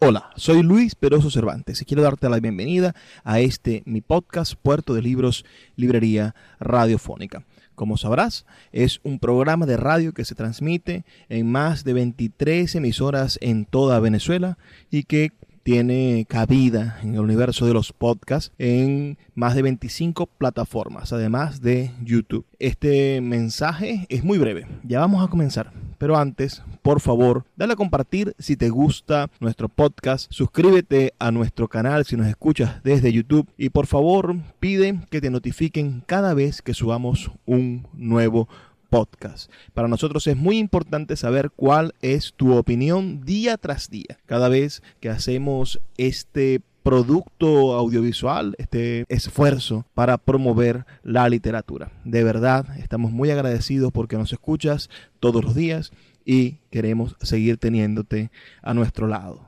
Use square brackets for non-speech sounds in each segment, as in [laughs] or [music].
Hola, soy Luis Peroso Cervantes y quiero darte la bienvenida a este mi podcast Puerto de Libros, Librería Radiofónica. Como sabrás, es un programa de radio que se transmite en más de 23 emisoras en toda Venezuela y que tiene cabida en el universo de los podcasts en más de 25 plataformas, además de YouTube. Este mensaje es muy breve, ya vamos a comenzar. Pero antes, por favor, dale a compartir si te gusta nuestro podcast, suscríbete a nuestro canal si nos escuchas desde YouTube y por favor pide que te notifiquen cada vez que subamos un nuevo podcast podcast. Para nosotros es muy importante saber cuál es tu opinión día tras día. Cada vez que hacemos este producto audiovisual, este esfuerzo para promover la literatura. De verdad, estamos muy agradecidos porque nos escuchas todos los días y queremos seguir teniéndote a nuestro lado.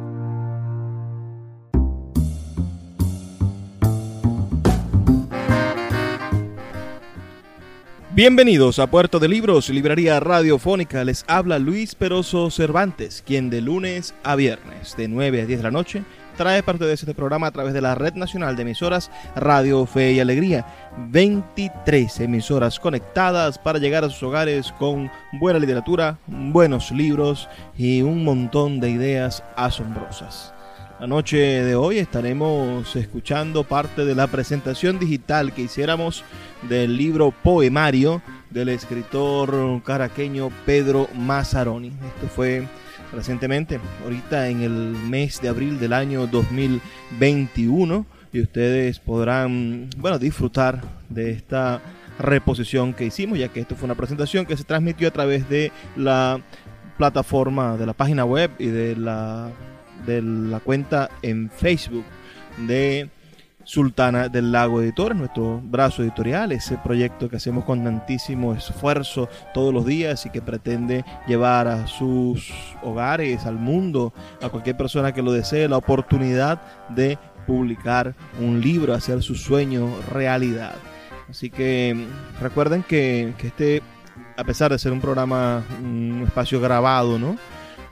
Bienvenidos a Puerto de Libros, Librería Radiofónica. Les habla Luis Peroso Cervantes, quien de lunes a viernes, de 9 a 10 de la noche, trae parte de este programa a través de la Red Nacional de Emisoras Radio Fe y Alegría. 23 emisoras conectadas para llegar a sus hogares con buena literatura, buenos libros y un montón de ideas asombrosas. La noche de hoy estaremos escuchando parte de la presentación digital que hiciéramos del libro Poemario del escritor caraqueño Pedro Mazzaroni. Esto fue recientemente, ahorita en el mes de abril del año 2021 y ustedes podrán, bueno, disfrutar de esta reposición que hicimos, ya que esto fue una presentación que se transmitió a través de la plataforma de la página web y de la de la cuenta en Facebook de Sultana del Lago Editores, nuestro brazo editorial, ese proyecto que hacemos con tantísimo esfuerzo todos los días y que pretende llevar a sus hogares, al mundo, a cualquier persona que lo desee, la oportunidad de publicar un libro, hacer su sueño realidad. Así que recuerden que, que este, a pesar de ser un programa, un espacio grabado, ¿no?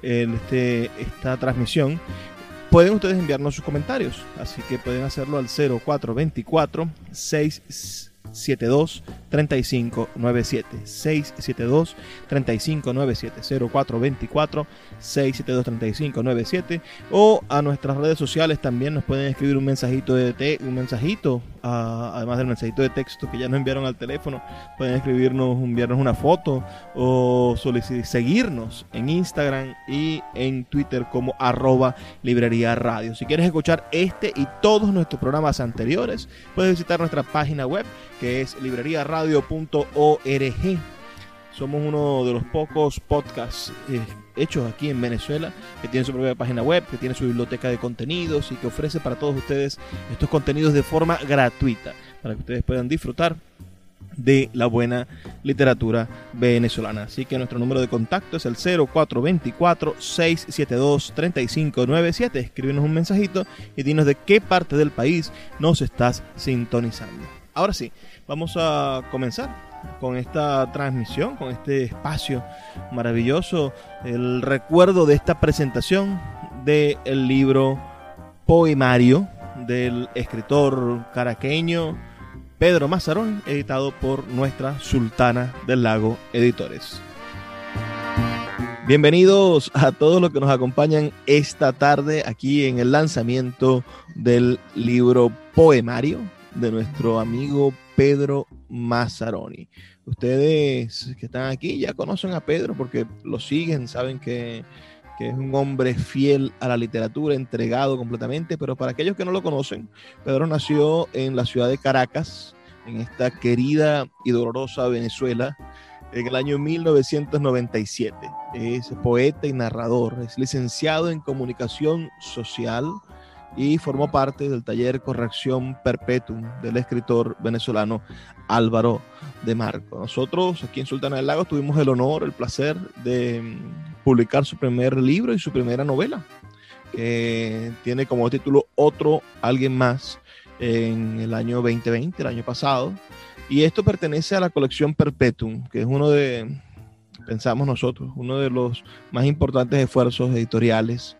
Este, esta transmisión, pueden ustedes enviarnos sus comentarios. Así que pueden hacerlo al 0424 672 3597 672 3597 0424 672 3597 o a nuestras redes sociales también nos pueden escribir un mensajito de un mensajito además del mensajito de texto que ya nos enviaron al teléfono pueden escribirnos enviarnos una foto o seguirnos en Instagram y en Twitter como arroba librería radio. Si quieres escuchar este y todos nuestros programas anteriores puedes visitar nuestra página web que es libreriaradio.org. Somos uno de los pocos podcasts eh, hechos aquí en Venezuela que tiene su propia página web, que tiene su biblioteca de contenidos y que ofrece para todos ustedes estos contenidos de forma gratuita para que ustedes puedan disfrutar de la buena literatura venezolana. Así que nuestro número de contacto es el 0424-672-3597. Escríbenos un mensajito y dinos de qué parte del país nos estás sintonizando. Ahora sí, vamos a comenzar con esta transmisión, con este espacio maravilloso, el recuerdo de esta presentación del libro Poemario del escritor caraqueño Pedro Mazarón, editado por nuestra Sultana del Lago Editores. Bienvenidos a todos los que nos acompañan esta tarde aquí en el lanzamiento del libro Poemario de nuestro amigo Pedro Mazzaroni. Ustedes que están aquí ya conocen a Pedro porque lo siguen, saben que, que, es un hombre fiel a la literatura, entregado completamente, pero para aquellos que no lo conocen, Pedro nació en la ciudad de Caracas, en esta querida y dolorosa Venezuela, en el año 1997. Es poeta y narrador, es licenciado en comunicación social y formó parte del taller Corrección Perpetuum del escritor venezolano Álvaro de Marco. Nosotros aquí en Sultana del Lago tuvimos el honor, el placer de mm, publicar su primer libro y su primera novela, que tiene como título Otro, alguien más, en el año 2020, el año pasado. Y esto pertenece a la colección Perpetuum, que es uno de, pensamos nosotros, uno de los más importantes esfuerzos editoriales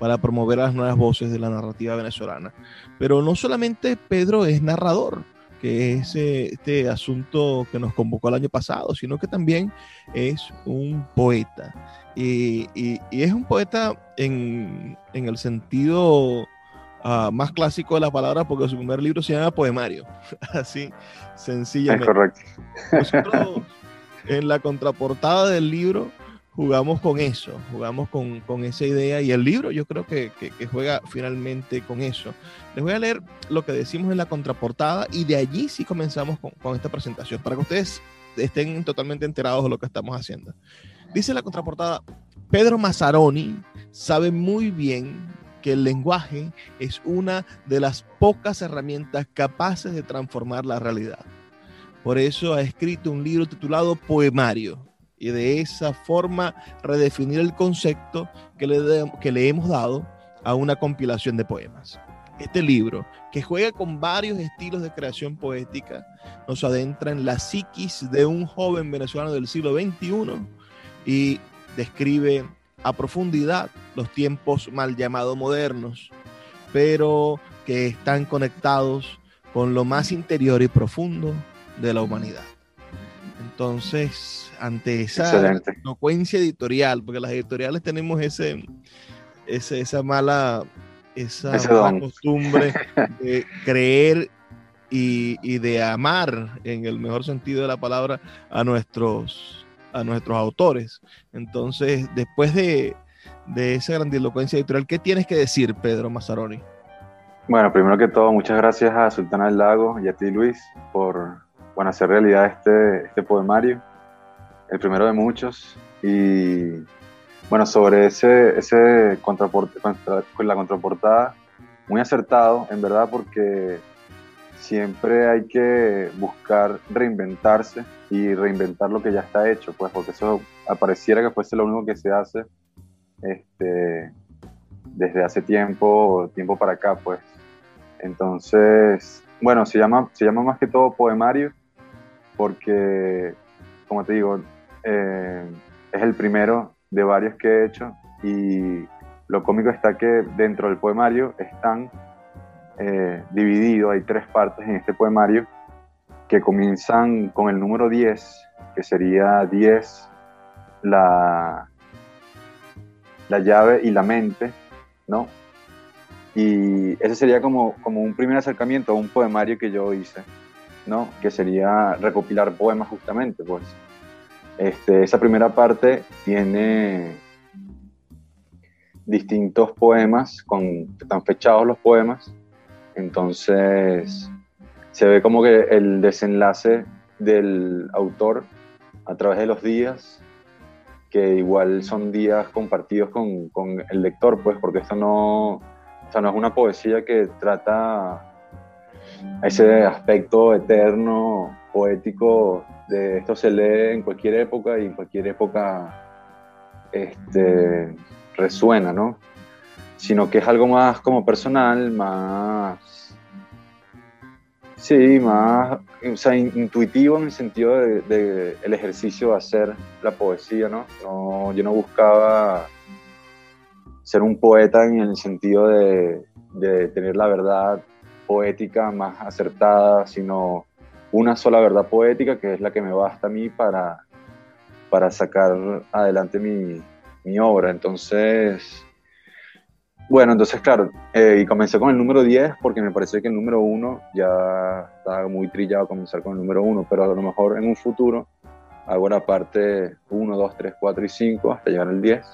para promover las nuevas voces de la narrativa venezolana. Pero no solamente Pedro es narrador, que es eh, este asunto que nos convocó el año pasado, sino que también es un poeta. Y, es un poeta en, el sentido ah, más clásico de la palabra, porque su primer libro se llama Poemario, [laughs] así sencillamente. Es correcto. Nosotros, en la contraportada del libro jugamos con eso, jugamos con, con, esa idea y el libro yo creo que, que, juega finalmente con eso. Les voy a leer lo que decimos en la contraportada y de allí sí comenzamos con, con esta presentación, para que ustedes estén totalmente enterados de lo que estamos haciendo. Dice la contraportada, Pedro Mazzaroni sabe muy bien que el lenguaje es una de las pocas herramientas capaces de transformar la realidad. Por eso ha escrito un libro titulado Poemario, y de esa forma redefinir el concepto que le, que le hemos dado a una compilación de poemas. Este libro, que juega con varios estilos de creación poética, nos adentra en la psiquis de un joven venezolano del siglo XXI y describe a profundidad los tiempos mal llamados modernos, pero que están conectados con lo más interior y profundo de la humanidad. Entonces, ante esa elocuencia editorial, porque las editoriales tenemos ese, esa mala, esa costumbre [laughs] de creer y, de amar, en el mejor sentido de la palabra, a nuestros, a nuestros autores. Entonces, después de, de esa grandilocuencia editorial, ¿qué tienes que decir, Pedro Mazzaroni? Bueno, primero que todo, muchas gracias a Sultana del Lago y a ti, Luis, por bueno, hacer realidad este, este poemario el primero de muchos. Y bueno, sobre ese, ese contraporte, contra, la contraportada, muy acertado, en verdad, porque siempre hay que buscar reinventarse y reinventar lo que ya está hecho, pues, porque eso apareciera que fuese lo único que se hace este, desde hace tiempo, tiempo para acá, pues. Entonces, bueno, se llama, se llama más que todo poemario, porque, como te digo, eh, es el primero de varios que he hecho y lo cómico está que dentro del poemario están eh, divididos, hay tres partes en este poemario que comienzan con el número 10, que sería 10 la, la llave y la mente, ¿no? Y ese sería como, como un primer acercamiento a un poemario que yo hice, ¿no? Que sería recopilar poemas justamente, pues. Este, esa primera parte tiene distintos poemas, con, están fechados los poemas, entonces se ve como que el desenlace del autor a través de los días, que igual son días compartidos con, con el lector, pues porque esto no, no es una poesía que trata ese aspecto eterno, poético esto se lee en cualquier época y en cualquier época este, resuena, ¿no? Sino que es algo más como personal, más, sí, más, o sea, intuitivo en el sentido de, el ejercicio de hacer la poesía, ¿no? ¿no? Yo no buscaba ser un poeta en el sentido de, de tener la verdad poética más acertada, sino una sola verdad poética que es la que me basta a mí para, para sacar adelante mi, mi obra. Entonces, bueno, entonces claro, eh, y comencé con el número 10 porque me parece que el número 1 ya estaba muy trillado comenzar con el número 1, pero a lo mejor en un futuro hago la parte 1, 2, 3, 4 y 5 hasta llegar al 10.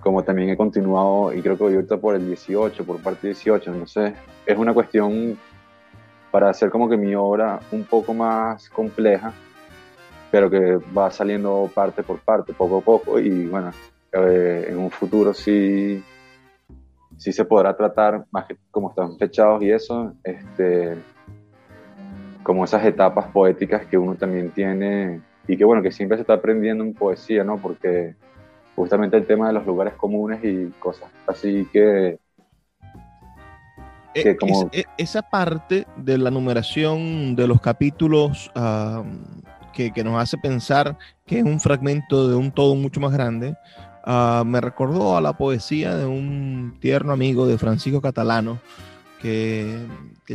Como también he continuado y creo que voy ahorita por el 18, por parte 18, entonces es una cuestión para hacer como que mi obra un poco más compleja, pero que va saliendo parte por parte, poco a poco, y bueno, eh, en un futuro sí, sí se podrá tratar, más como están fechados y eso, este, como esas etapas poéticas que uno también tiene y que bueno, que siempre se está aprendiendo en poesía, ¿no? Porque justamente el tema de los lugares comunes y cosas así que eh, e, esa parte de la numeración de los capítulos que, nos hace pensar que es un fragmento de un todo mucho más grande, ah, me recordó a la poesía de un tierno amigo de Francisco Catalano, que,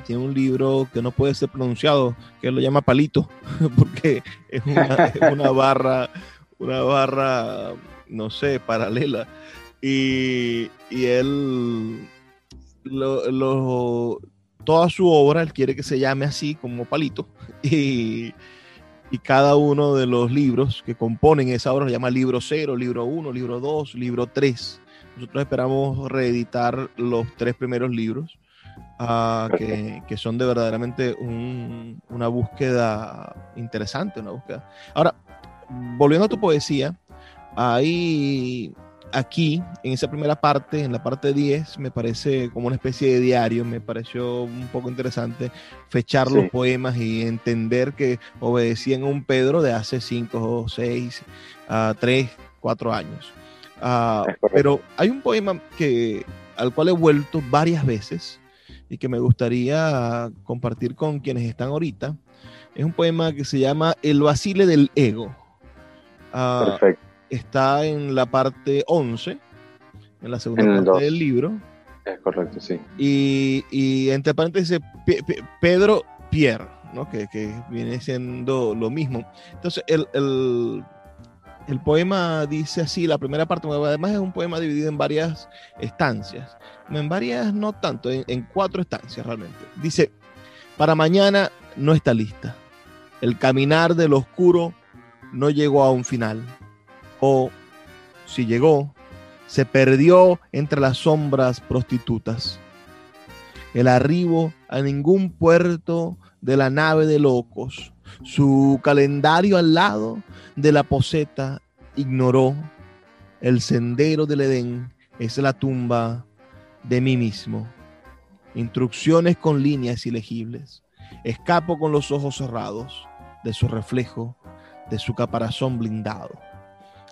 tiene un libro que no puede ser pronunciado, que lo llama Palito, [laughs] porque es una, [laughs] barra, una barra, no sé, paralela. Y, y él lo, toda su obra, él quiere que se llame así como Palito, [laughs] y, cada uno de los libros que componen esa obra se llama libro 0, libro 1, libro 2, libro 3. Nosotros esperamos reeditar los tres primeros libros, ah, que, son de verdaderamente una búsqueda interesante, una búsqueda. Ahora, volviendo a tu poesía, hay aquí, en esa primera parte, en la parte 10, me parece como una especie de diario, me pareció un poco interesante fechar los poemas y entender que obedecían a un Pedro de hace 5 o 6, 3, 4 años. Ah, pero hay un poema que, al cual he vuelto varias veces y que me gustaría compartir con quienes están ahorita. Es un poema que se llama El vacile del ego. Ah, Perfecto está en la parte 11, en la segunda parte del libro. Es correcto, sí. Y, y entre paréntesis Pedro Pierre, ¿no? que, que, viene siendo lo mismo. Entonces, el, el, el, poema dice así, la primera parte, además es un poema dividido en varias estancias, en varias no tanto, en, en cuatro estancias realmente. Dice, para mañana no está lista. El caminar del oscuro no llegó a un final o, si llegó, se perdió entre las sombras prostitutas. El arribo a ningún puerto de la nave de locos, su calendario al lado de la poseta ignoró. El sendero del Edén es la tumba de mí mismo. Instrucciones con líneas ilegibles. Escapo con los ojos cerrados de su reflejo, de su caparazón blindado.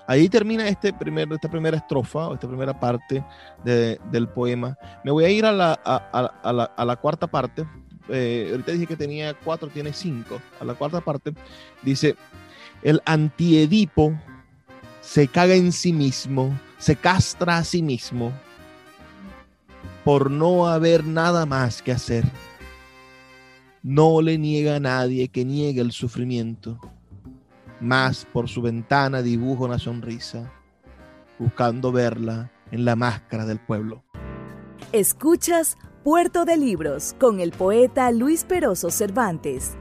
Ahí termina este primer, esta primera estrofa, esta primera parte del poema. Me voy a ir a la, a, la, cuarta parte. Eh, ahorita dije que tenía cuatro, tiene cinco. A la cuarta parte dice, el antiedipo se caga en sí mismo, se castra a sí mismo por no haber nada más que hacer. No le niega a nadie que niegue el sufrimiento más por su ventana dibujo una sonrisa, buscando verla en la máscara del pueblo. Escuchas Puerto de Libros con el poeta Luis Peroso Cervantes.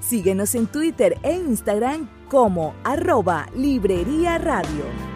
Síguenos en Twitter e Instagram como arroba Librería Radio.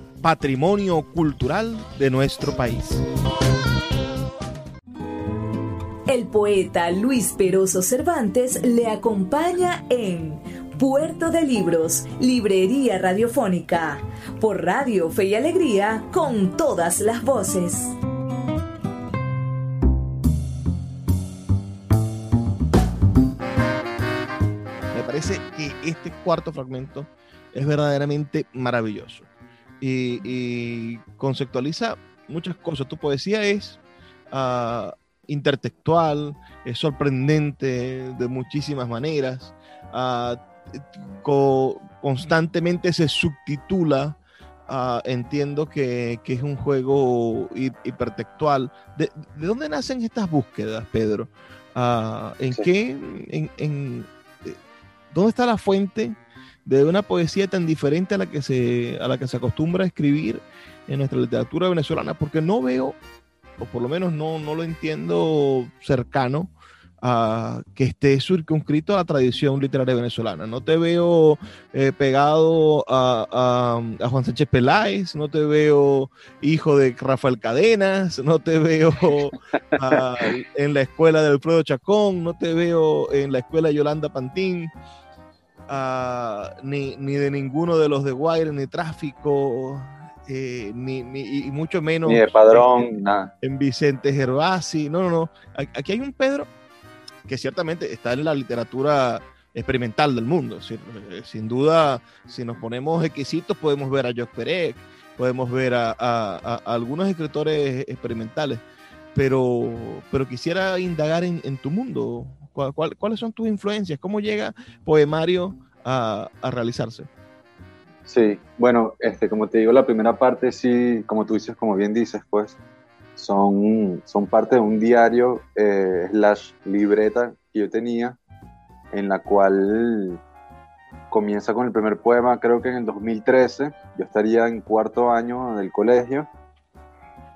patrimonio cultural de nuestro país. El poeta Luis Peroso Cervantes le acompaña en Puerto de Libros, Librería Radiofónica, por Radio Fe y Alegría, con todas las voces. Me parece que este cuarto fragmento es verdaderamente maravilloso y, conceptualiza muchas cosas. Tu poesía es uh, intertextual, es sorprendente de muchísimas maneras. Uh, constantemente se subtitula. Uh, entiendo que, que, es un juego hipertextual. ¿De, ¿De, dónde nacen estas búsquedas, Pedro? ¿En sí. qué? En, en, eh, ¿Dónde está la fuente de una poesía tan diferente a la que se, a la que se acostumbra a escribir en nuestra literatura venezolana? Porque no veo, o por lo menos no, no lo entiendo cercano, Uh, que esté circunscrito a la tradición literaria venezolana. No te veo eh, pegado a, a, a, Juan Sánchez Peláez, no te veo hijo de Rafael Cadenas, no te veo en la escuela de Alfredo Chacón, no te veo en la escuela de Yolanda Pantín. Uh, ni, ni, de ninguno de los de Wire, ni Tráfico, eh, ni, ni, y mucho menos ni de Padrón, en, nada. en Vicente Gervasi. No, no, no. Aquí hay un Pedro que ciertamente está en la literatura experimental del mundo. Sin, sin duda, si nos ponemos exquisitos, podemos ver a Jacques Perec, podemos ver a, a, a, algunos escritores experimentales, pero, pero quisiera indagar en, en tu mundo. ¿Cuál, cuál, ¿Cuáles son tus influencias? ¿Cómo llega Poemario a, realizarse? Sí, bueno, este, como te digo, la primera parte sí, como tú dices, como bien dices, pues son, son parte de un diario eh, slash libreta que yo tenía, en la cual comienza con el primer poema, creo que en el 2013, yo estaría en cuarto año del colegio,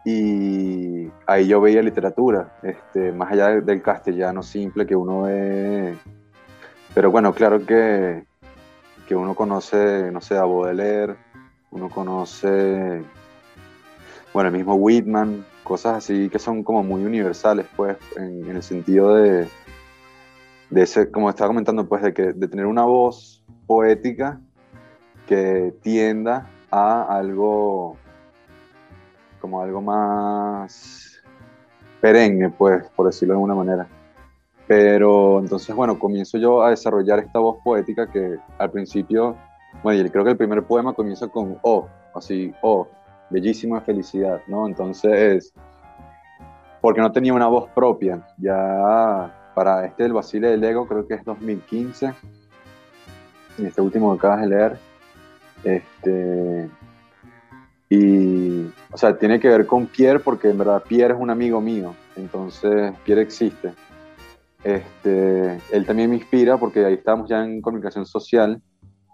y ahí yo veía literatura, este, más allá del castellano simple que uno ve, pero bueno, claro que, que uno conoce, no sé, a Baudelaire, uno conoce, bueno, el mismo Whitman, cosas así que son como muy universales, pues, en, en el sentido de, de ese, como estaba comentando, pues, de, que, de tener una voz poética que tienda a algo como algo más perenne, pues, por decirlo de alguna manera. Pero entonces, bueno, comienzo yo a desarrollar esta voz poética que al principio, bueno, y creo que el primer poema comienza con Oh, así, Oh, bellísima felicidad, ¿no? Entonces, porque no tenía una voz propia, ya para este del Basile del Ego, creo que es 2015, este último que acabas de leer, este, y, o sea, tiene que ver con Pierre porque en verdad Pierre es un amigo mío, entonces Pierre existe. Este, él también me inspira porque ahí estamos ya en comunicación social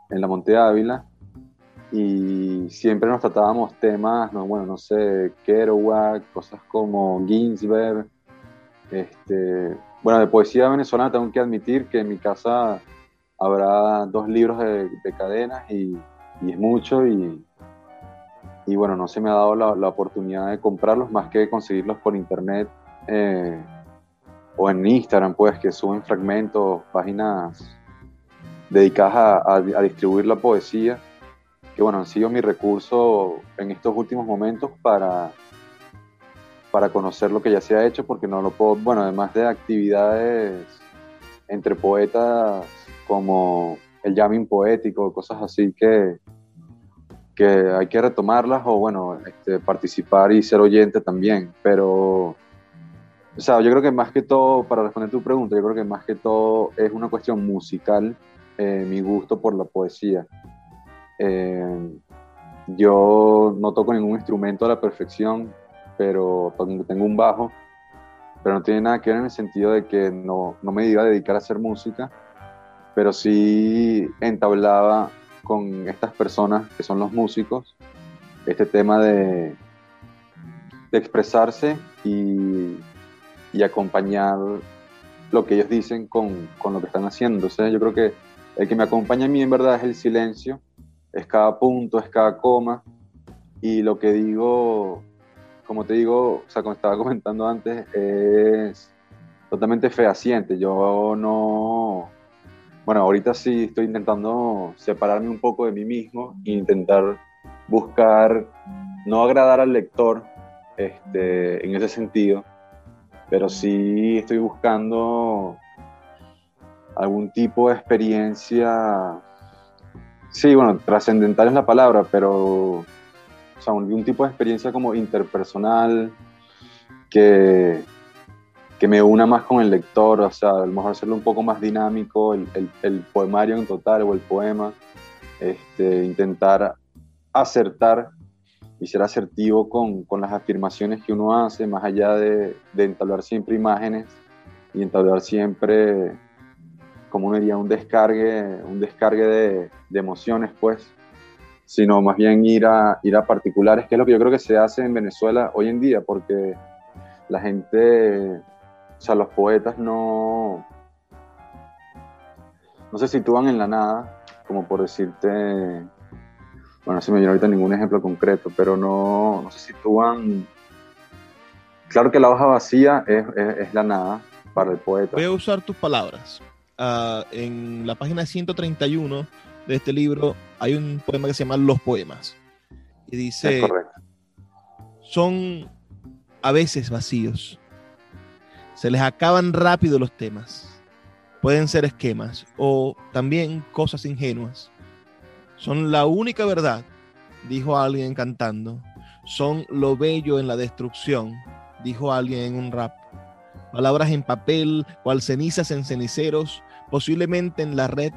en la Monte Ávila y siempre nos tratábamos temas, no, bueno, no sé, Kerouac, cosas como Ginsberg. Este, bueno, de poesía venezolana tengo que admitir que en mi casa habrá dos libros de, de cadenas y, y, es mucho y, y, bueno, no se me ha dado la, la, oportunidad de comprarlos más que conseguirlos por internet eh, o en Instagram, pues que suben fragmentos, páginas dedicadas a, a, a distribuir la poesía que bueno, han sido mi recurso en estos últimos momentos para, para conocer lo que ya se ha hecho, porque no lo puedo, bueno, además de actividades entre poetas como el jamming poético, cosas así que, que hay que retomarlas o bueno, este, participar y ser oyente también, pero... O sea, yo creo que más que todo, para responder tu pregunta, yo creo que más que todo es una cuestión musical, eh, mi gusto por la poesía. Eh, yo no toco ningún instrumento a la perfección, pero tengo un bajo, pero no tiene nada que ver en el sentido de que no, no me iba a dedicar a hacer música, pero sí entablaba con estas personas que son los músicos este tema de, de expresarse y, y, acompañar lo que ellos dicen con, con, lo que están haciendo. Entonces yo creo que el que me acompaña a mí en verdad es el silencio es cada punto, es cada coma. Y lo que digo, como te digo, o sea, como estaba [laughs] comentando antes, es totalmente fehaciente. Yo no. Bueno, ahorita sí estoy intentando separarme un poco de mí mismo e intentar buscar, no agradar al lector este, en ese sentido, pero sí estoy buscando algún tipo de experiencia, sí, bueno, trascendental es la palabra, pero o sea, algún tipo de experiencia como interpersonal que, que me una más con el lector, o sea, a lo mejor hacerlo un poco más dinámico, el, el, poemario en total o el poema, este, intentar acertar y ser asertivo con, con, las afirmaciones que uno hace, más allá de, de entablar siempre imágenes y entablar siempre, como uno diría, un descargue, un descargue de, de, emociones, pues, sino más bien ir a, ir a particulares, que es lo que yo creo que se hace en Venezuela hoy en día, porque la gente o sea, los poetas no, no se sitúan en la nada, como por decirte, bueno, no se me viene ahorita ningún ejemplo concreto, pero no, se sitúan... Claro que la hoja vacía es, la nada para el poeta. Voy a usar tus palabras. Ah, en la página 131 de este libro hay un poema que se llama Los Poemas. Y dice, son a veces vacíos, se les acaban rápido los temas. Pueden ser esquemas o también cosas ingenuas. Son la única verdad, dijo alguien cantando. Son lo bello en la destrucción, dijo alguien en un rap. Palabras en papel, cual cenizas en ceniceros, posiblemente en la red,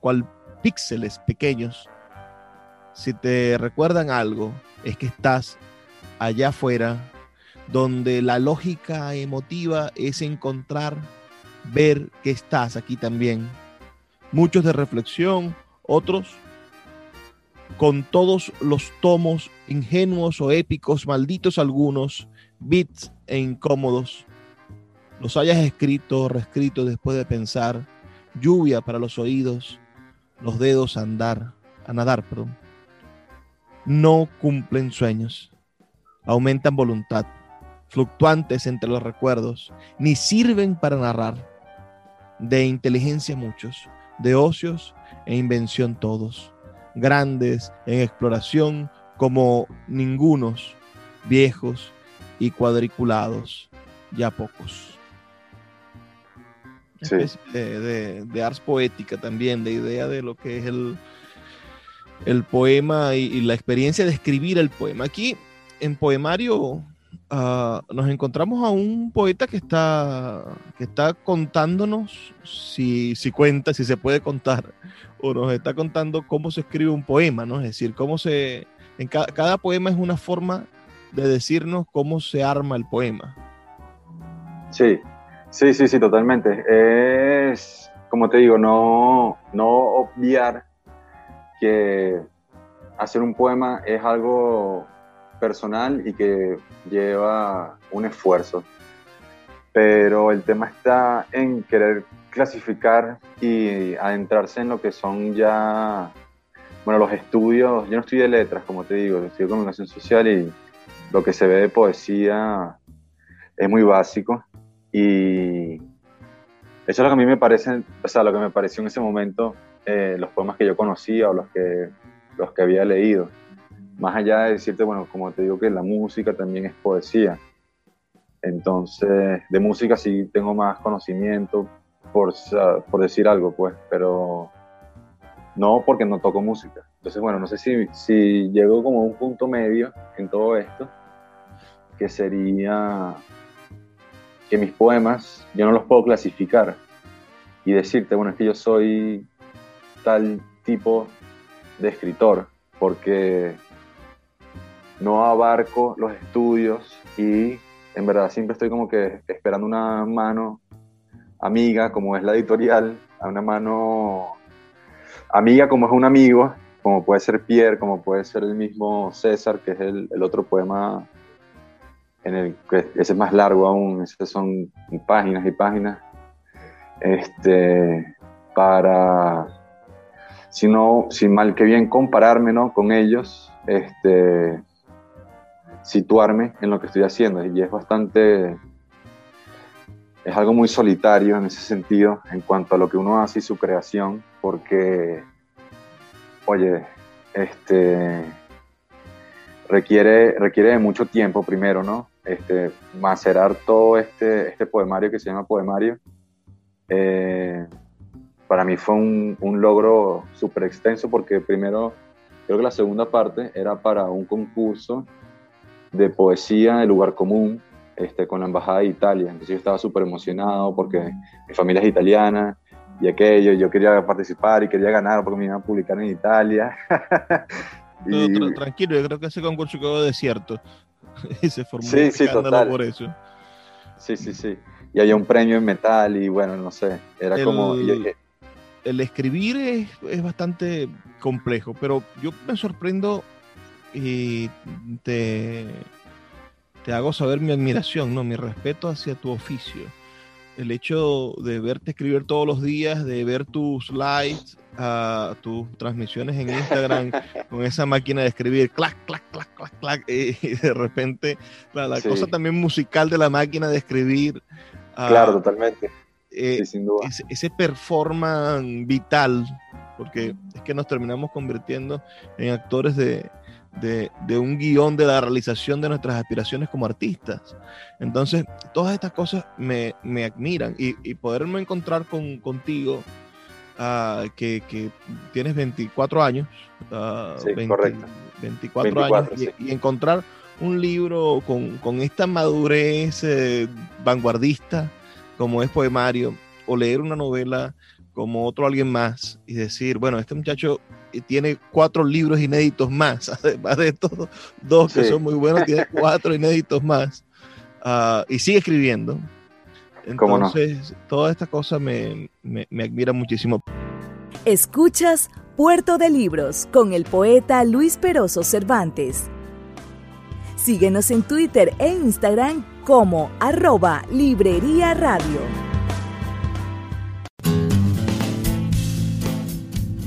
cual, píxeles pequeños. Si te recuerdan algo, es que estás allá afuera donde la lógica emotiva es encontrar, ver que estás aquí también. Muchos de reflexión, otros con todos los tomos ingenuos o épicos, malditos algunos, bits e incómodos. Los hayas escrito o reescrito después de pensar, lluvia para los oídos, los dedos a andar, a nadar, perdón. No cumplen sueños, aumentan voluntad fluctuantes entre los recuerdos, ni sirven para narrar. De inteligencia muchos, de ocios e invención todos, grandes en exploración como ningunos, viejos y cuadriculados, ya pocos. De, de, ars poética también, de idea de lo que es el, el poema y, y la experiencia de escribir el poema. Aquí en poemario Ah, nos encontramos a un poeta que está, que está contándonos, si, si cuenta, si se puede contar, o nos está contando cómo se escribe un poema, ¿no? Es decir, cómo se... En cada poema es una forma de decirnos cómo se arma el poema. Sí, sí, sí, sí, totalmente. Es, como te digo, no, no obviar que hacer un poema es algo personal y que lleva un esfuerzo. Pero el tema está en querer clasificar y adentrarse en lo que son ya, bueno, los estudios. Yo no estudié letras, como te digo, estudio comunicación social y lo que se ve de poesía es muy básico. Y eso es lo que a mí me parece, o sea, lo que me pareció en ese momento eh, los poemas que yo conocía o los que, los que había leído más allá de decirte, bueno, como te digo que la música también es poesía. Entonces, de música sí tengo más conocimiento, por, por decir algo, pues, pero no porque no toco música. Entonces, bueno, no sé si, si llego como a un punto medio en todo esto, que sería que mis poemas yo no los puedo clasificar y decirte, bueno, es que yo soy tal tipo de escritor, porque no abarco los estudios y en verdad siempre estoy como que esperando una mano amiga como es la editorial, a una mano amiga como es un amigo, como puede ser Pierre, como puede ser el mismo César, que es el, otro poema en el que ese es más largo aún, ese son páginas y páginas, este, para, si no, sin mal que bien compararme ¿no? con ellos, este, situarme en lo que estoy haciendo y es bastante es algo muy solitario en ese sentido, en cuanto a lo que uno hace y su creación, porque, oye, este, requiere, requiere de mucho tiempo primero, ¿no? Este, macerar todo este, este poemario que se llama poemario. Eh, para mí fue un, un logro súper extenso porque primero, creo que la segunda parte era para un concurso de poesía de lugar común este, con la Embajada de Italia. Entonces yo estaba súper emocionado porque mi familia es italiana y aquello, yo quería participar y quería ganar porque me iban a publicar en Italia. [laughs] y... tranquilo, yo creo que ese concurso quedó desierto [laughs] y se formó sí, sí, total. por eso. Sí, sí, sí. Y había un premio en metal y bueno, no sé, era como... el escribir es, es, bastante complejo, pero yo me sorprendo y te, te hago saber mi admiración, ¿no? mi respeto hacia tu oficio. El hecho de verte escribir todos los días, de ver tus likes, uh, tus transmisiones en Instagram [laughs] con esa máquina de escribir, clac, clac, clac, clac, clac, y de repente la, la cosa también musical de la máquina de escribir. Uh, claro, totalmente. Eh, sí, sin duda. Ese, ese performance vital, porque es que nos terminamos convirtiendo en actores de, de, de, un guion de la realización de nuestras aspiraciones como artistas. Entonces, todas estas cosas me, me admiran y, y, poderme encontrar con, contigo, uh, que, que, tienes 24 años, uh, sí, 20, correcto. 24, 24 años, sí. y, y, encontrar un libro con, con esta madurez eh, vanguardista como es Poemario, o leer una novela como otro alguien más y decir, bueno, este muchacho tiene cuatro libros inéditos más, [laughs] además de estos dos que sí. son muy buenos, tiene cuatro [laughs] inéditos más uh, y sigue escribiendo. Entonces, no? toda esta cosa me, me, me admira muchísimo. Escuchas Puerto de Libros con el poeta Luis Peroso Cervantes. Síguenos en Twitter e Instagram como arroba Librería Radio.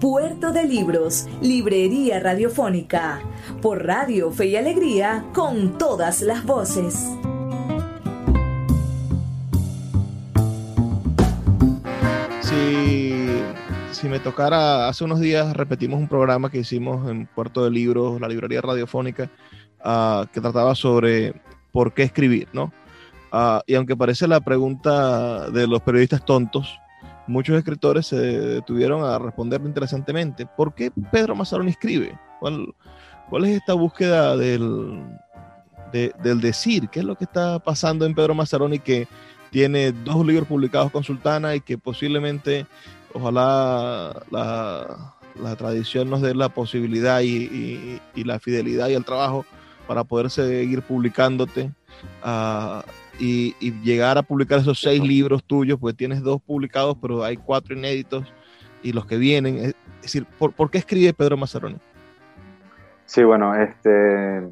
Puerto de Libros, Librería Radiofónica, por Radio Fe y Alegría, con todas las voces. Si, si me tocara, hace unos días repetimos un programa que hicimos en Puerto de Libros, la Librería Radiofónica, uh, que trataba sobre por qué escribir, ¿no? Uh, y aunque parece la pregunta de los periodistas tontos, muchos escritores se detuvieron a responderlo interesantemente. ¿Por qué Pedro Mazzaroni escribe? ¿Cuál, es esta búsqueda del, de, del decir? ¿Qué es lo que está pasando en Pedro Mazzaroni que tiene dos libros publicados con Sultana y que posiblemente, ojalá la, tradición nos dé la posibilidad y, y, y, la fidelidad y el trabajo para poder seguir publicándote? Uh, y, y, llegar a publicar esos seis libros tuyos, pues tienes dos publicados, pero hay cuatro inéditos y los que vienen. Es decir, ¿por, ¿por qué escribe Pedro Mazzaroni? Sí, bueno, este.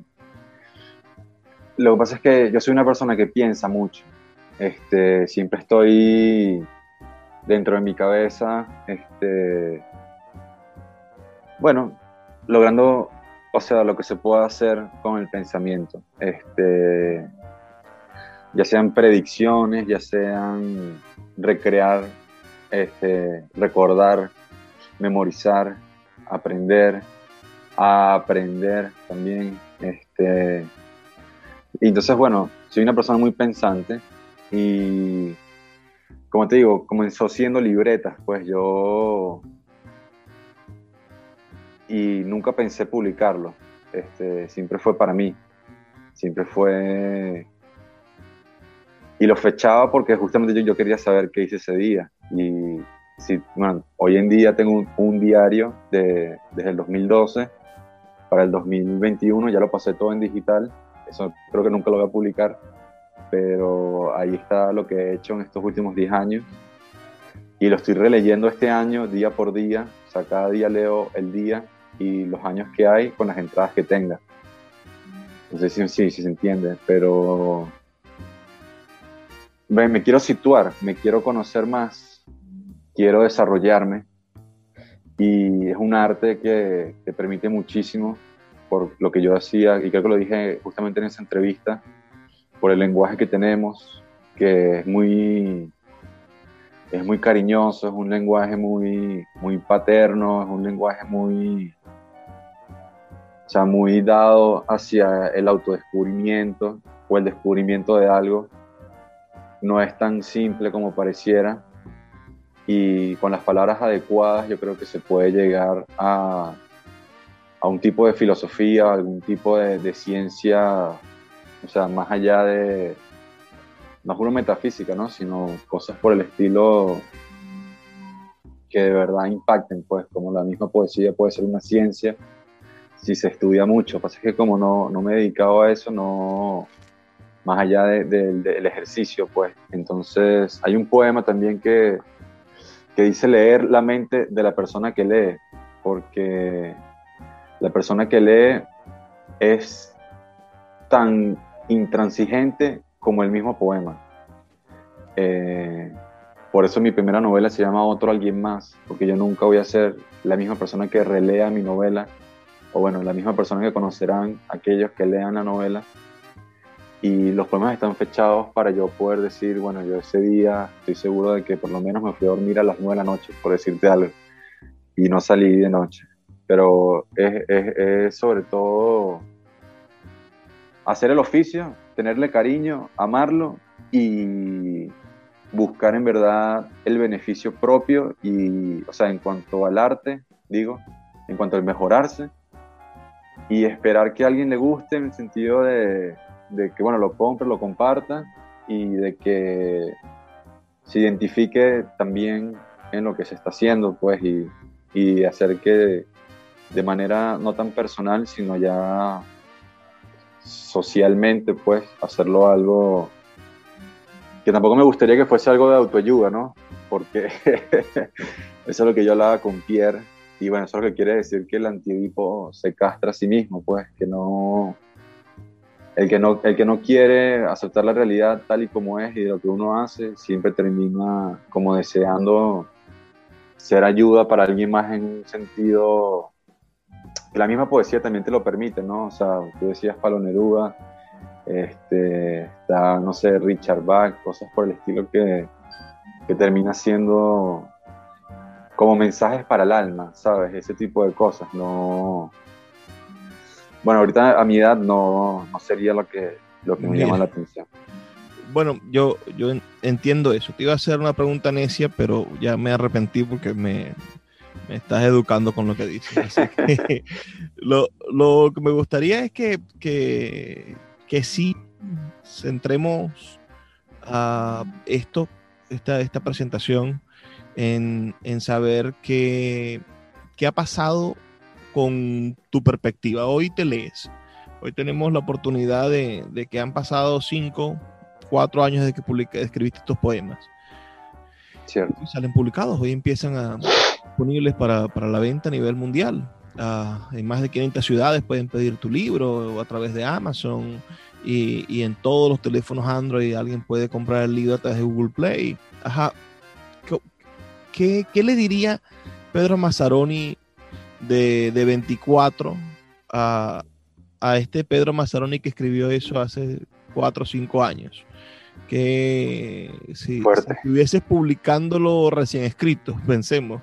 Lo que pasa es que yo soy una persona que piensa mucho. Este, siempre estoy dentro de mi cabeza, este, bueno, logrando, o sea, lo que se pueda hacer con el pensamiento. Este, ya sean predicciones, ya sean recrear, este, recordar, memorizar, aprender, a aprender también. Este, y entonces, bueno, soy una persona muy pensante y, como te digo, comenzó siendo libretas, pues yo... Y nunca pensé publicarlo, este, siempre fue para mí Siempre fue... Y lo fechaba porque justamente yo, yo quería saber qué hice ese día. Y sí, bueno, hoy en día tengo un, diario de, desde el 2012 para el 2021, ya lo pasé todo en digital, eso creo que nunca lo voy a publicar, pero ahí está lo que he hecho en estos últimos 10 años y lo estoy releyendo este año día por día, o sea, cada día leo el día y los años que hay con las entradas que tenga. No sé si, si, si se entiende, pero me quiero situar, me quiero conocer más, quiero desarrollarme y es un arte que te permite muchísimo por lo que yo hacía y creo que lo dije justamente en esa entrevista, por el lenguaje que tenemos, que es muy, es muy cariñoso, es un lenguaje muy, muy paterno, es un lenguaje muy, o sea, muy dado hacia el autodescubrimiento o el descubrimiento de algo. No es tan simple como pareciera y con las palabras adecuadas yo creo que se puede llegar a, a un tipo de filosofía, algún tipo de, ciencia, o sea, más allá de, no solo metafísica, ¿no? sino cosas por el estilo que de verdad impacten, pues como la misma poesía puede ser una ciencia si se estudia mucho. Lo que pasa es que como no, no me he dedicado a eso, no, más allá del ejercicio, pues. Entonces, hay un poema también que, que dice leer la mente de la persona que lee, porque la persona que lee es tan intransigente como el mismo poema. Eh, por eso mi primera novela se llama Otro Alguien Más, porque yo nunca voy a ser la misma persona que relea mi novela, o bueno, la misma persona que conocerán aquellos que lean la novela, y los poemas están fechados para yo poder decir, bueno, yo ese día estoy seguro de que por lo menos me fui a dormir a las nueve de la noche, por decirte algo, y no salí de noche. Pero es, es, sobre todo hacer el oficio, tenerle cariño, amarlo y buscar en verdad el beneficio propio y, o sea, en cuanto al arte, digo, en cuanto al mejorarse y esperar que a alguien le guste en el sentido de, de que bueno, lo compre, lo comparta y de que se identifique también en lo que se está haciendo, pues, y, y hacer que de manera no tan personal, sino ya socialmente, pues, hacerlo algo que tampoco me gustaría que fuese algo de autoayuda, ¿no? Porque [laughs] eso es lo que yo hablaba con Pierre, y bueno, eso es lo que quiere decir que el antidipo se castra a sí mismo, pues, que no, el que, no, el que no quiere aceptar la realidad tal y como es y lo que uno hace, siempre termina como deseando ser ayuda para alguien más en un sentido que la misma poesía también te lo permite, ¿no? O sea, tú decías Palo Neruda, este, está, no sé, Richard Bach, cosas por el estilo que, que termina siendo como mensajes para el alma, ¿sabes? Ese tipo de cosas, no bueno, ahorita a mi edad no, sería lo que, lo que me llama la atención. Bueno, yo, yo entiendo eso. Te iba a hacer una pregunta necia, pero ya me arrepentí porque me, estás educando con lo que dices. [laughs] lo, que me gustaría es que, que, que sí centremos a esto, esta, esta presentación, en, en saber qué, qué ha pasado con tu perspectiva. Hoy te lees. Hoy tenemos la oportunidad de, que han pasado cinco, cuatro años desde que escribiste estos poemas. Cierto. salen publicados. Hoy empiezan a disponibles para, la venta a nivel mundial. Ah, en más de 500 ciudades pueden pedir tu libro a través de Amazon y, en todos los teléfonos Android alguien puede comprar el libro a través de Google Play. Ajá. ¿Qué, qué le diría Pedro Mazzaroni de, de 24 a, a, este Pedro Mazzaroni que escribió eso hace 4 o 5 años. Que si, estuvieses publicándolo recién escrito, [laughs] pensemos,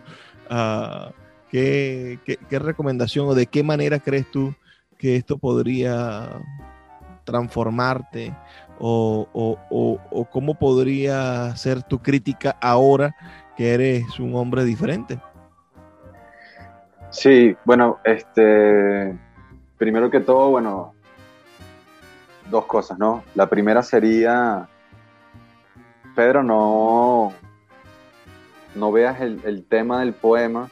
uh, ¿qué, qué, recomendación o de qué manera crees tú que esto podría transformarte o, o, o, cómo podría ser tu crítica ahora que eres un hombre diferente? Sí, bueno, este, primero que todo, bueno, dos cosas, ¿no? La primera sería, Pedro, no, no veas el, tema del poema,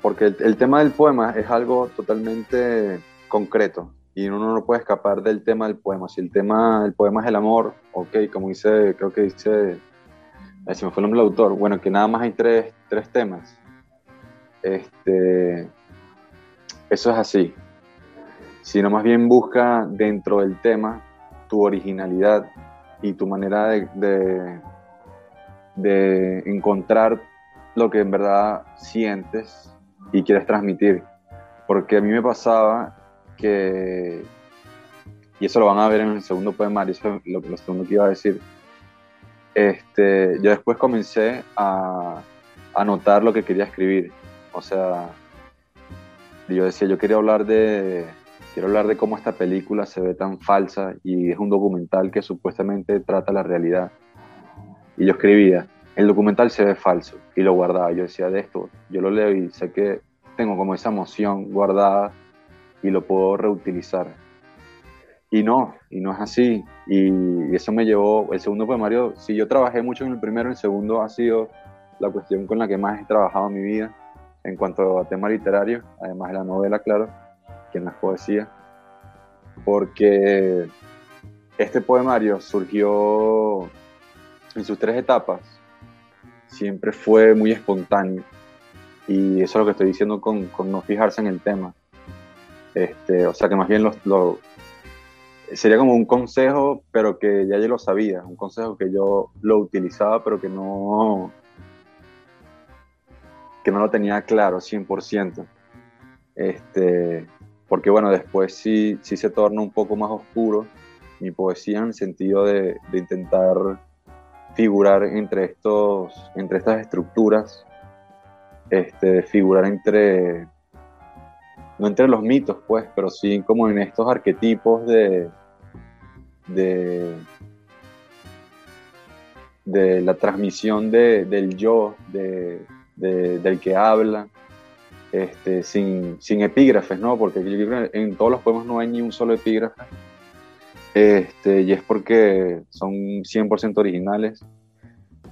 porque el, tema del poema es algo totalmente concreto y uno no puede escapar del tema del poema. Si el tema del poema es el amor, ok, como dice, creo que dice, si me fue el nombre del autor, bueno, que nada más hay tres, tres temas. Este, eso es así sino más bien busca dentro del tema tu originalidad y tu manera de, de, encontrar lo que en verdad sientes y quieres transmitir. Porque a mí me pasaba que, y eso lo van a ver en el segundo poemario, eso es lo, lo segundo que iba a decir, este, yo después comencé a, a notar lo que quería escribir. O sea, yo decía, yo quería hablar de, quiero hablar de cómo esta película se ve tan falsa y es un documental que supuestamente trata la realidad. Y yo escribía, el documental se ve falso y lo guardaba. Yo decía, de esto, yo lo leo y sé que tengo como esa emoción guardada y lo puedo reutilizar. Y no, y no es así. Y eso me llevó, el segundo poemario, si yo trabajé mucho en el primero, el segundo ha sido la cuestión con la que más he trabajado en mi vida en cuanto a tema literario, además de la novela, claro que en las poesías, porque este poemario surgió en sus tres etapas, siempre fue muy espontáneo. Y eso es lo que estoy diciendo con, no fijarse en el tema. Este, o sea que más bien lo, sería como un consejo, pero que ya yo lo sabía, un consejo que yo lo utilizaba, pero que no, que no lo tenía claro 100%. Este, porque bueno, después sí, sí se torna un poco más oscuro mi poesía en el sentido de, intentar figurar entre, estos, entre estas estructuras, este, figurar entre, no entre los mitos, pues, pero sí como en estos arquetipos de, de, de la transmisión del yo, de, del que habla, este, sin, sin, epígrafes, ¿no? Porque en todos los poemas no hay ni un solo epígrafe. Este, y es porque son 100% originales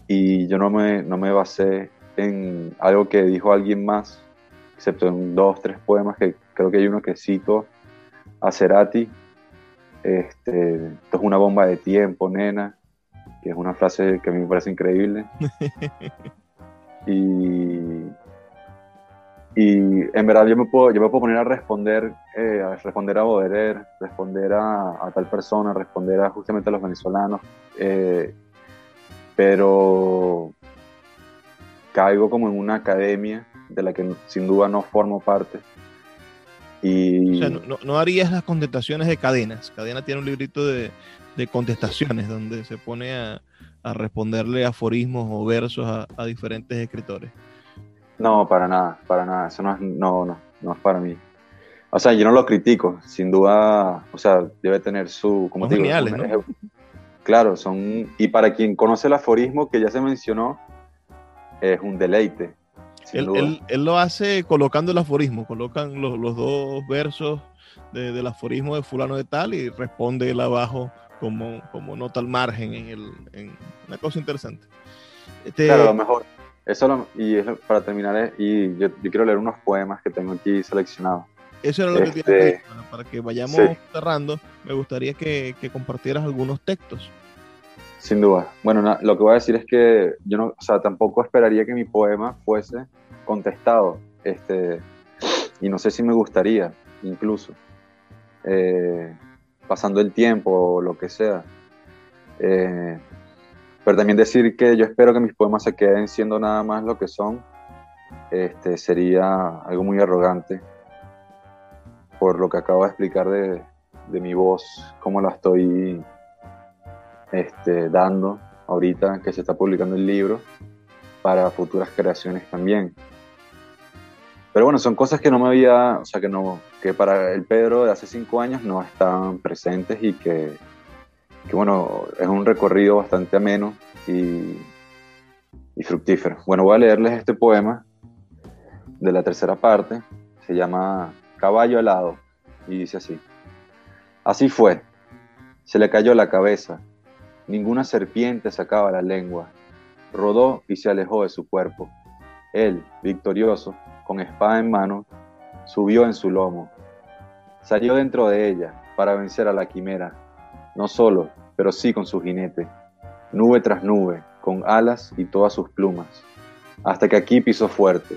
y yo no me, no me basé en algo que dijo alguien más, excepto en dos, tres poemas, que creo que hay uno que cito a Cerati. Este, esto es una bomba de tiempo, nena, que es una frase que a mí me parece increíble. [laughs] y, y en verdad yo me puedo, yo me puedo poner a responder, eh, a responder a Boderer, responder a, tal persona, responder a justamente a los venezolanos, eh, pero caigo como en una academia de la que sin duda no formo parte. Y... O sea, no, no harías las contestaciones de cadenas. Cadena tiene un librito de, de contestaciones donde se pone a, a responderle aforismos o versos a, a diferentes escritores. No, para nada, para nada. Eso no es, no, no, no es para mí. O sea, yo no lo critico, sin duda, o sea, debe tener su... Como geniales, ¿no? Claro, son... Y para quien conoce el aforismo que ya se mencionó, es un deleite. Él, él, lo hace colocando el aforismo, colocan los, los dos versos de, del aforismo de fulano de tal y responde él abajo como, como nota al margen en, el, en una cosa interesante. Este, claro, a lo mejor eso y para terminar, y yo, quiero leer unos poemas que tengo aquí seleccionados. Eso era lo que quería decir, este, para que vayamos cerrando, me gustaría que, compartieras algunos textos. Sin duda. Bueno, lo que voy a decir es que yo no, o sea, tampoco esperaría que mi poema fuese contestado, este, y no sé si me gustaría, incluso, eh, pasando el tiempo o lo que sea. Eh, pero también decir que yo espero que mis poemas se queden siendo nada más lo que son, este, sería algo muy arrogante por lo que acabo de explicar de, mi voz, cómo la estoy este, dando ahorita que se está publicando el libro para futuras creaciones también. Pero bueno, son cosas que no me había, o sea, que no, que para el Pedro de hace cinco años no están presentes y que que bueno, es un recorrido bastante ameno y, fructífero. Bueno, voy a leerles este poema de la tercera parte, se llama Caballo helado y dice así. Así fue, Se le cayó la cabeza. Ninguna serpiente sacaba la lengua. Rodó y se alejó de su cuerpo. Él, victorioso, con espada en mano, subió en su lomo. Salió dentro de ella para vencer a la quimera, no solo, pero sí con su jinete, nube tras nube, con alas y todas sus plumas, hasta que aquí pisó fuerte,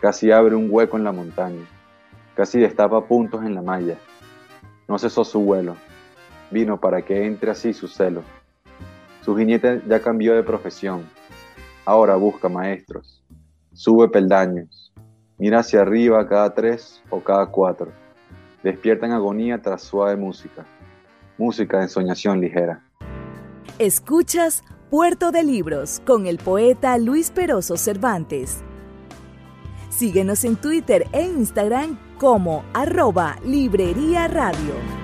casi abre un hueco en la montaña, casi destapa puntos en la malla. No cesó su vuelo, vino para que entre así su celo. Su jinete ya cambió de profesión, ahora busca maestros, sube peldaños, mira hacia arriba cada tres o cada cuatro, despierta en agonía tras suave música, música de ensoñación ligera. Escuchas Puerto de Libros con el poeta Luis Peroso Cervantes. Síguenos en Twitter e Instagram como arroba Librería Radio.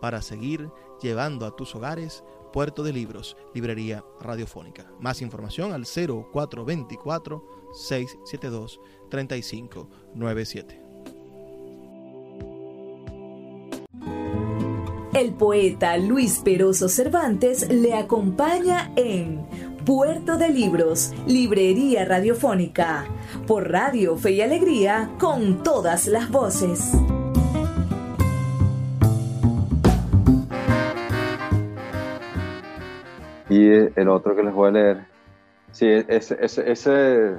para seguir llevando a tus hogares Puerto de Libros, Librería Radiofónica. Más información al 0424-672-3597. El poeta Luis Peroso Cervantes le acompaña en Puerto de Libros, Librería Radiofónica, por Radio Fe y Alegría, con todas las voces. Y el otro que les voy a leer, sí, ese, ese, ese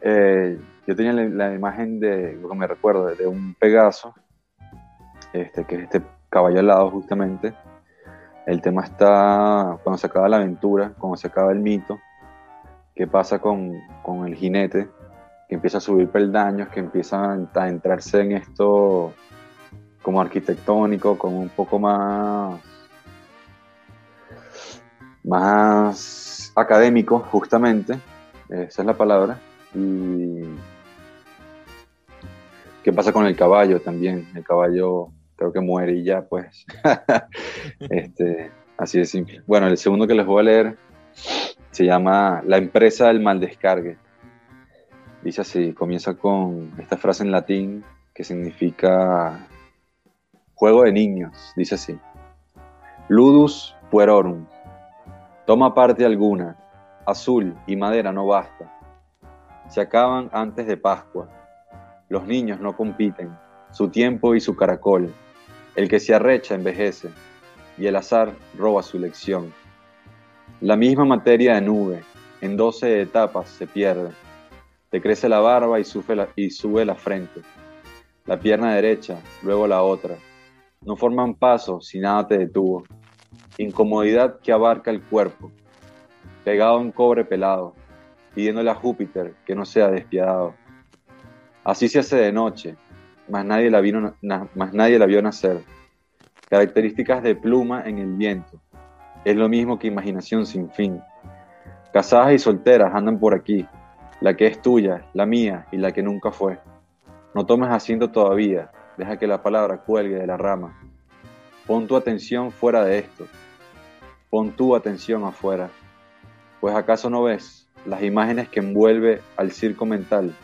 eh, yo tenía la, imagen de, lo que me recuerdo, de, un Pegaso, este, que es este caballo alado justamente. El tema está cuando se acaba la aventura, cuando se acaba el mito, qué pasa con, con el jinete, que empieza a subir peldaños, que empieza a entrarse en esto como arquitectónico, como un poco más más académico, justamente, esa es la palabra. Y qué pasa con el caballo también. El caballo creo que muere y ya, pues. [laughs] este, así de simple. Bueno, el segundo que les voy a leer se llama La empresa del mal descargue. Dice así, comienza con esta frase en latín que significa juego de niños. Dice así, ludus puerorum, Toma parte alguna, azul y madera no basta. Se acaban antes de Pascua. Los niños no compiten, su tiempo y su caracol. El que se arrecha envejece, y el azar roba su lección. La misma materia de nube, en doce etapas se pierde. Te crece la barba y sube la, frente. La pierna derecha, luego la otra. No forman paso si nada te detuvo incomodidad que abarca el cuerpo, pegado en cobre pelado, pidiéndole a Júpiter que no sea despiadado. Así se hace de noche, mas nadie la, vino, nadie la vio nacer. Características de pluma en el viento, es lo mismo que imaginación sin fin. Casadas y solteras andan por aquí, la que es tuya, la mía y la que nunca fue. No tomes asiento todavía, deja que la palabra cuelgue de la rama. Pon tu atención fuera de esto, Pon tu atención afuera, pues acaso no ves las imágenes que envuelve al circo mental.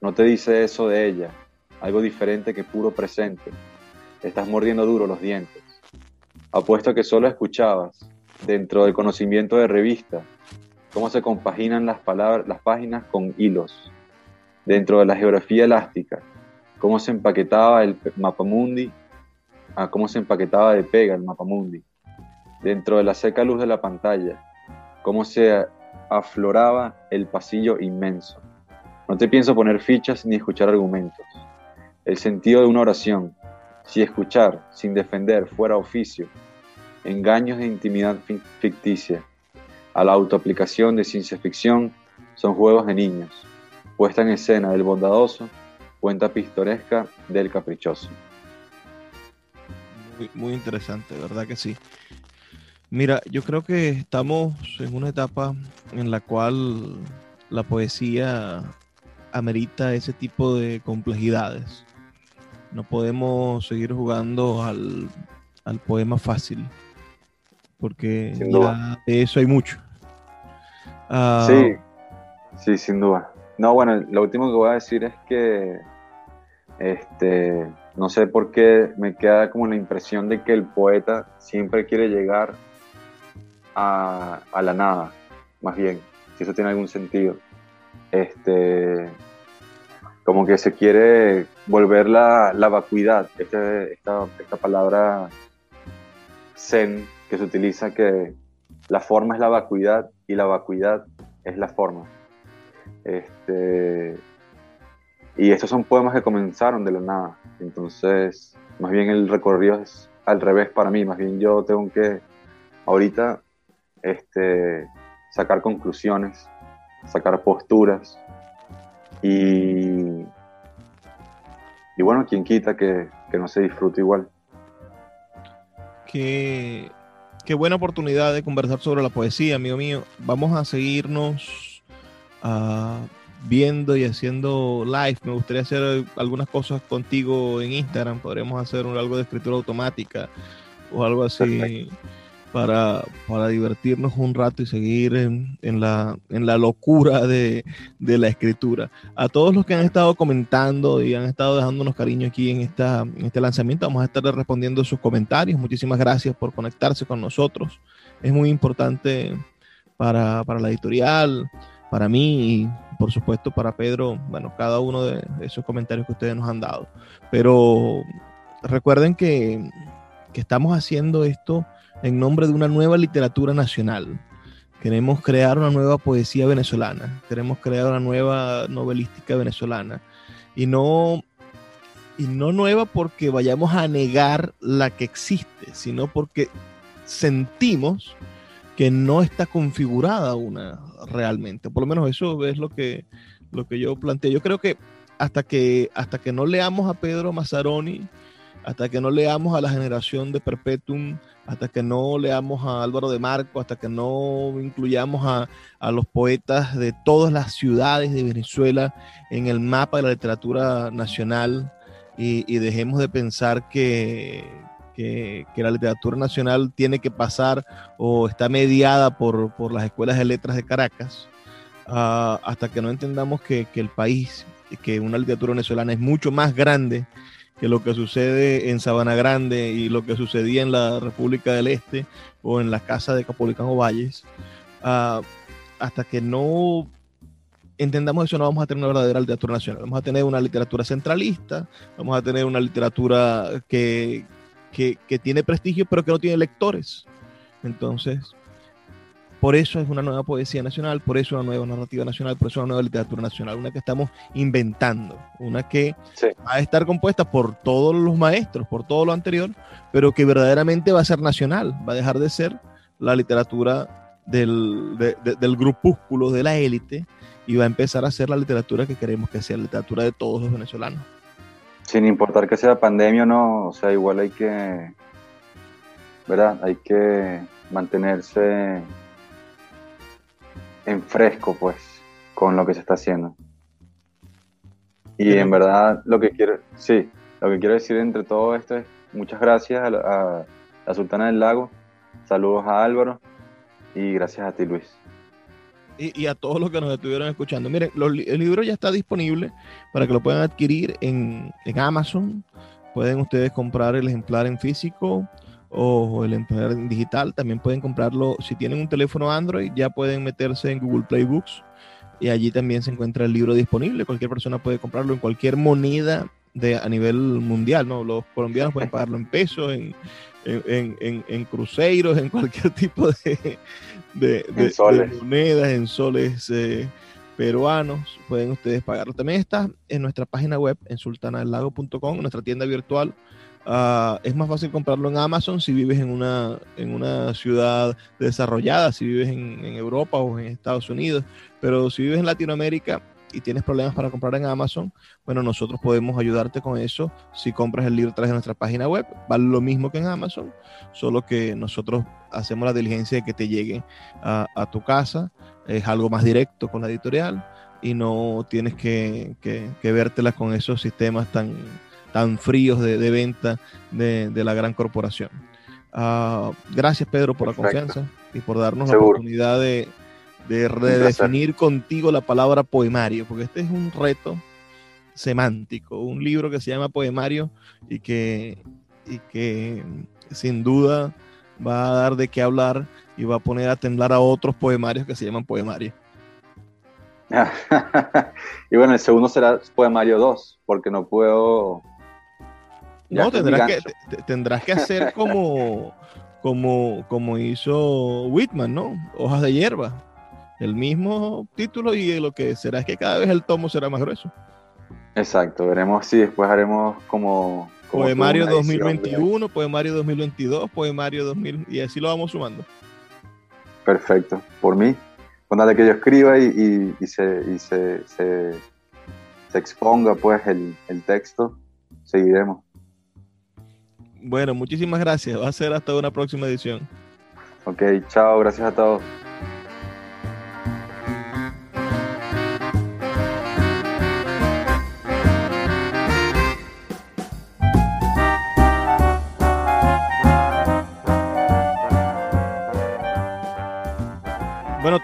No te dice eso de ella, algo diferente que puro presente. Estás mordiendo duro los dientes. Apuesto que solo escuchabas, dentro del conocimiento de revista, cómo se compaginan las, páginas con hilos. Dentro de la geografía elástica, cómo se empaquetaba el mapamundi, a cómo se empaquetaba de pega el mapamundi dentro de la seca luz de la pantalla, cómo se afloraba el pasillo inmenso. No te pienso poner fichas ni escuchar argumentos. El sentido de una oración, si escuchar, sin defender, fuera oficio, engaños de intimidad ficticia, a la autoaplicación de ciencia ficción, son juegos de niños, puesta en escena del bondadoso, cuenta pistoresca del caprichoso. Muy, muy interesante, ¿verdad que sí? Mira, yo creo que estamos en una etapa en la cual la poesía amerita ese tipo de complejidades. No podemos seguir jugando al, poema fácil, porque ya de eso hay mucho. Ah, sí, sí, sin duda. No, bueno, lo último que voy a decir es que, este, no sé por qué me queda como la impresión de que el poeta siempre quiere llegar a, la nada, más bien, si eso tiene algún sentido. Este, como que se quiere volver la, la vacuidad, este, esta, esta palabra zen que se utiliza que la forma es la vacuidad y la vacuidad es la forma. Este, y estos son poemas que comenzaron de la nada. Entonces, más bien el recorrido es al revés para mí. Más bien yo tengo que ahorita este, sacar conclusiones, sacar posturas, y, y bueno, quien quita que, no se disfrute igual. Qué, qué, buena oportunidad de conversar sobre la poesía, amigo mío. Vamos a seguirnos uh, viendo y haciendo live. Me gustaría hacer algunas cosas contigo en Instagram. Podríamos hacer algo de escritura automática o algo así para, para divertirnos un rato y seguir en, en, la, en la locura de, de, la escritura. A todos los que han estado comentando y han estado dejándonos cariño aquí en, esta, en este lanzamiento, vamos a estar respondiendo sus comentarios. Muchísimas gracias por conectarse con nosotros. Es muy importante para, para la editorial, para mí y por supuesto para Pedro, bueno, cada uno de esos comentarios que ustedes nos han dado. Pero recuerden que, que estamos haciendo esto en nombre de una nueva literatura nacional. Queremos crear una nueva poesía venezolana, queremos crear una nueva novelística venezolana. Y no, y no nueva porque vayamos a negar la que existe, sino porque sentimos que no está configurada una realmente. Por lo menos eso es lo que, lo que yo planteo. Yo creo que hasta que, hasta que no leamos a Pedro Mazzaroni, hasta que no leamos a la generación de Perpetuum, hasta que no leamos a Álvaro de Marco, hasta que no incluyamos a, los poetas de todas las ciudades de Venezuela en el mapa de la literatura nacional y, dejemos de pensar que, la literatura nacional tiene que pasar o está mediada por, las escuelas de letras de Caracas, ah, hasta que no entendamos que, que el país, que una literatura venezolana es mucho más grande que lo que sucede en Sabana Grande y lo que sucedía en la República del Este o en la casa de Capolicano Valles, uh, hasta que no entendamos eso, no vamos a tener una verdadera literatura nacional. Vamos a tener una literatura centralista, vamos a tener una literatura que, que, que tiene prestigio, pero que no tiene lectores. Entonces, por eso es una nueva poesía nacional, por eso una nueva narrativa nacional, por eso una nueva literatura nacional, una que estamos inventando, una que va a estar compuesta por todos los maestros, por todo lo anterior, pero que verdaderamente va a ser nacional, va a dejar de ser la literatura del, del grupúsculo, de la élite, y va a empezar a ser la literatura que queremos que sea, la literatura de todos los venezolanos. Sin importar que sea pandemia o no, o sea, igual hay que, ¿verdad? Hay que mantenerse en fresco, pues, con lo que se está haciendo. Y en verdad, lo que quiero, sí, lo que quiero decir entre todo esto es muchas gracias a, la Sultana del Lago, saludos a Álvaro y gracias a ti, Luis. Y, a todos los que nos estuvieron escuchando. Miren, el libro ya está disponible para que lo puedan adquirir en, en Amazon. Pueden ustedes comprar el ejemplar en físico o el emplear digital. También pueden comprarlo, si tienen un teléfono Android, ya pueden meterse en Google Play Books y allí también se encuentra el libro disponible. Cualquier persona puede comprarlo en cualquier moneda de, a nivel mundial, ¿no? Los colombianos pueden pagarlo en pesos, en, en, en, cruceros, en [laughs] cualquier tipo de, de, monedas, en soles eh, peruanos, pueden ustedes pagarlo. También está en nuestra página web, en sultanalago.com, nuestra tienda virtual. Ah, es más fácil comprarlo en Amazon si vives en una, en una ciudad desarrollada, si vives en, Europa o en Estados Unidos, pero si vives en Latinoamérica, y tienes problemas para comprar en Amazon, bueno, nosotros podemos ayudarte con eso si compras el libro a través de nuestra página web. Vale lo mismo que en Amazon, solo que nosotros hacemos la diligencia de que te llegue a, a tu casa. Es algo más directo con la editorial y no tienes que, que, que vértela con esos sistemas tan, tan fríos de, de venta de, de, la gran corporación. Uh, gracias Pedro por Perfecto. la confianza y por darnos Seguro. la oportunidad de, de redefinir contigo la palabra poemario, porque este es un reto semántico, un libro que se llama Poemario y que, y que sin duda va a dar de qué hablar y va a poner a temblar a otros poemarios que se llaman poemarios. [laughs] y bueno, el segundo será Poemario 2, porque no puedo... no, tendrás que, tendrás que hacer como, como, como hizo Whitman, ¿no? Hojas de hierba. El mismo título y lo que será es que cada vez el tomo será más grueso. Exacto, veremos si después haremos como... como poemario 2021, de... Poemario 2022, Poemario 2000 y así lo vamos sumando. Perfecto, por mí con que yo escriba y, y, y, se, y se, se, se, exponga pues el, el texto, seguiremos. Bueno, muchísimas gracias. Va a ser hasta una próxima edición. Ok, chao, gracias a todos.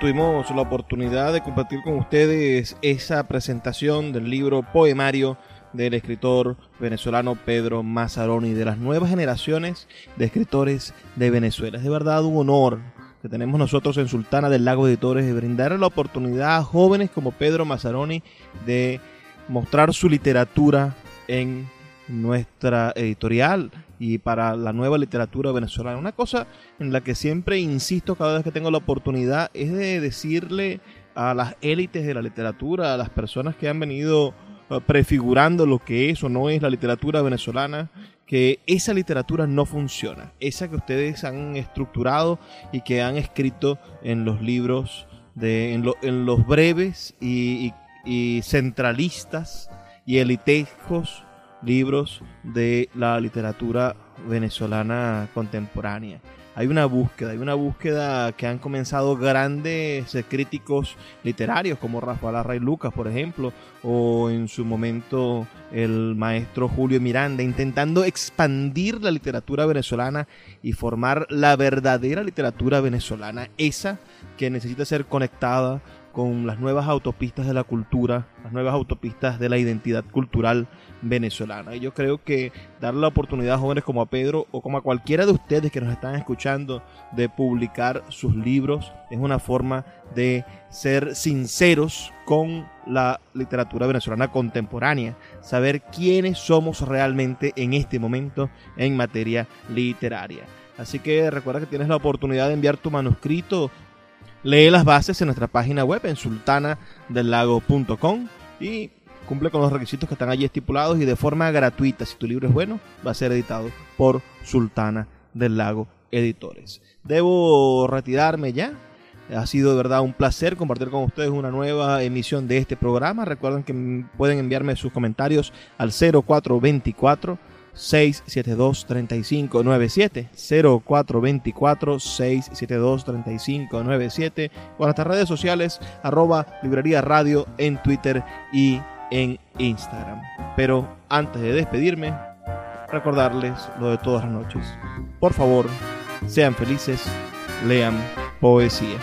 Tuvimos la oportunidad de compartir con ustedes esa presentación del libro Poemario del escritor venezolano Pedro Mazzaroni, de las nuevas generaciones de escritores de Venezuela. Es de verdad un honor que tenemos nosotros en Sultana del Lago Editores de brindar la oportunidad a jóvenes como Pedro Mazzaroni de mostrar su literatura en nuestra editorial y para la nueva literatura venezolana. Una cosa en la que siempre insisto cada vez que tengo la oportunidad es de decirle a las élites de la literatura, a las personas que han venido uh, prefigurando lo que es o no es la literatura venezolana, que esa literatura no funciona. Esa que ustedes han estructurado y que han escrito en los libros, de, en, lo, en los breves y, centralistas y elitescos libros de la literatura venezolana contemporánea. Hay una búsqueda, hay una búsqueda que han comenzado grandes críticos literarios como Rafael Array Lucas, por ejemplo, o en su momento el maestro Julio Miranda, intentando expandir la literatura venezolana y formar la verdadera literatura venezolana, esa que necesita ser conectada con las nuevas autopistas de la cultura, las nuevas autopistas de la identidad cultural venezolana. Y yo creo que darle la oportunidad a jóvenes como a Pedro o como a cualquiera de ustedes que nos están escuchando de publicar sus libros es una forma de ser sinceros con la literatura venezolana contemporánea, saber quiénes somos realmente en este momento en materia literaria. Así que recuerda que tienes la oportunidad de enviar tu manuscrito Lee las bases en nuestra página web en sultanadelago.com y cumple con los requisitos que están allí estipulados y de forma gratuita, si tu libro es bueno, va a ser editado por Sultana del Lago Editores. Debo retirarme ya. Ha sido de verdad un placer compartir con ustedes una nueva emisión de este programa. Recuerden que pueden enviarme sus comentarios al 0424 672-3597 0424 672 3597 o nuestras redes sociales arroba librería radio en Twitter y en Instagram. Pero antes de despedirme, recordarles lo de todas las noches. Por favor, sean felices, lean poesía.